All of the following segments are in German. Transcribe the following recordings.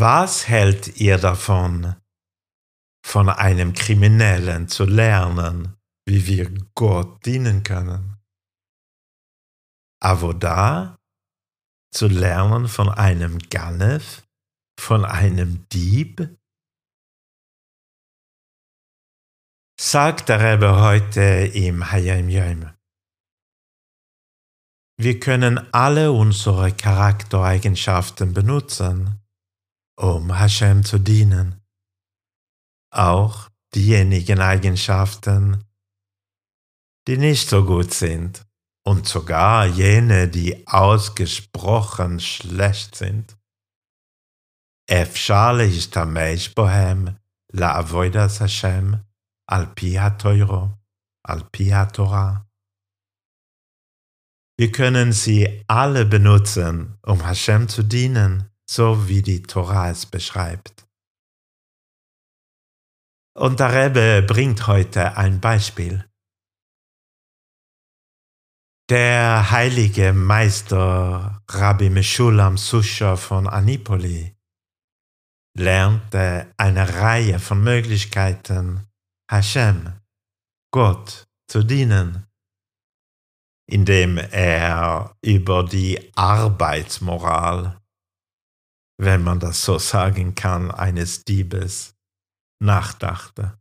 Was hält ihr davon, von einem Kriminellen zu lernen, wie wir Gott dienen können? Avoda zu lernen von einem Ganef, von einem Dieb? Sagt der Rebbe heute im Hayam Yom. Wir können alle unsere Charaktereigenschaften benutzen, um Hashem zu dienen. Auch diejenigen Eigenschaften, die nicht so gut sind und sogar jene, die ausgesprochen schlecht sind. אפשר להשתמש בהם לעבודת השם על פי התוירו, על פי התורה. Wir können sie alle benutzen, um Hashem zu dienen, so wie die Tora es beschreibt. Und der Rebbe bringt heute ein Beispiel. Der heilige Meister Rabbi Meshulam Susha von Anipoli lernte eine Reihe von Möglichkeiten, Hashem, Gott, zu dienen indem er über die Arbeitsmoral, wenn man das so sagen kann, eines Diebes nachdachte.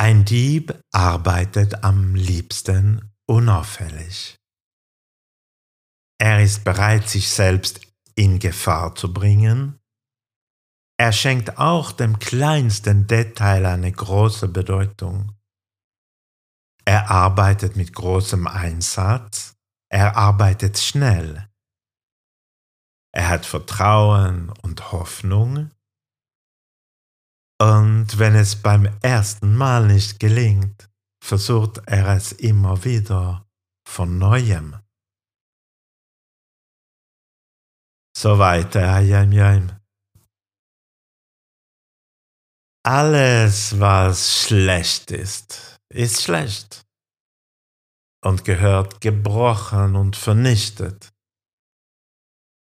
Ein Dieb arbeitet am liebsten unauffällig. Er ist bereit, sich selbst in Gefahr zu bringen. Er schenkt auch dem kleinsten Detail eine große Bedeutung. Er arbeitet mit großem Einsatz. Er arbeitet schnell. Er hat Vertrauen und Hoffnung. Und wenn es beim ersten Mal nicht gelingt, versucht er es immer wieder von neuem. So weiter, Hayam Yam. Alles, was schlecht ist, ist schlecht und gehört gebrochen und vernichtet.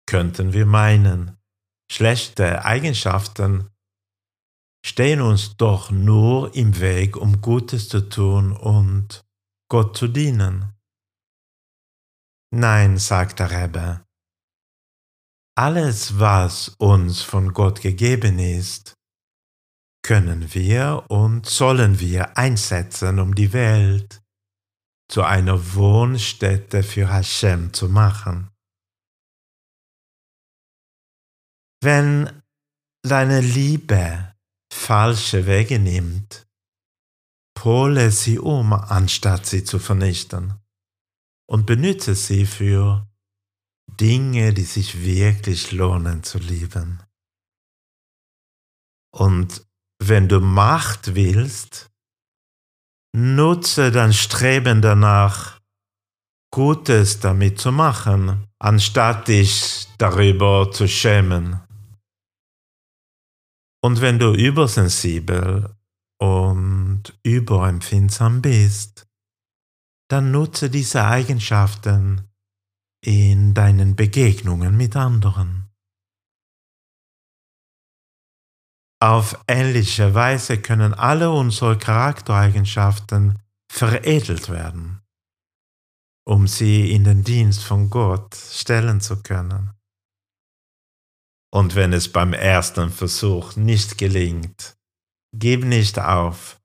Könnten wir meinen, schlechte Eigenschaften stehen uns doch nur im Weg, um Gutes zu tun und Gott zu dienen. Nein, sagt der Rebbe, alles, was uns von Gott gegeben ist, können wir und sollen wir einsetzen, um die Welt zu einer Wohnstätte für Hashem zu machen. Wenn deine Liebe falsche Wege nimmt, pole sie um, anstatt sie zu vernichten, und benütze sie für Dinge, die sich wirklich lohnen zu lieben. Und wenn du Macht willst, nutze dein Streben danach, Gutes damit zu machen, anstatt dich darüber zu schämen. Und wenn du übersensibel und überempfindsam bist, dann nutze diese Eigenschaften in deinen Begegnungen mit anderen. Auf ähnliche Weise können alle unsere Charaktereigenschaften veredelt werden, um sie in den Dienst von Gott stellen zu können. Und wenn es beim ersten Versuch nicht gelingt, gib nicht auf.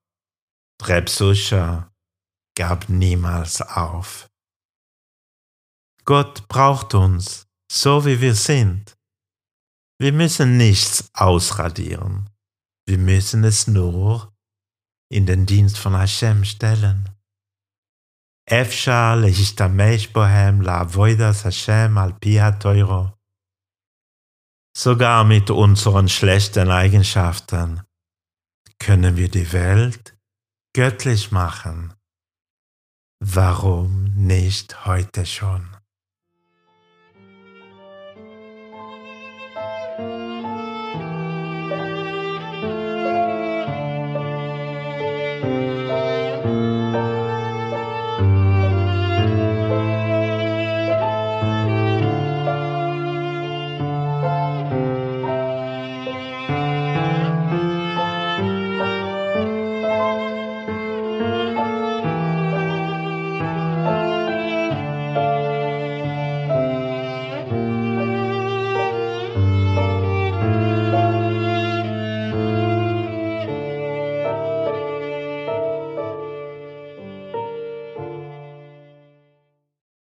Reb Susha gab niemals auf. Gott braucht uns, so wie wir sind. Wir müssen nichts ausradieren. Wir müssen es nur in den Dienst von Hashem stellen. אפשר להשתמש בהם לעבודת Hashem al פי התוירו. Sogar mit unseren schlechten Eigenschaften können wir die Welt göttlich machen. Warum nicht heute schon?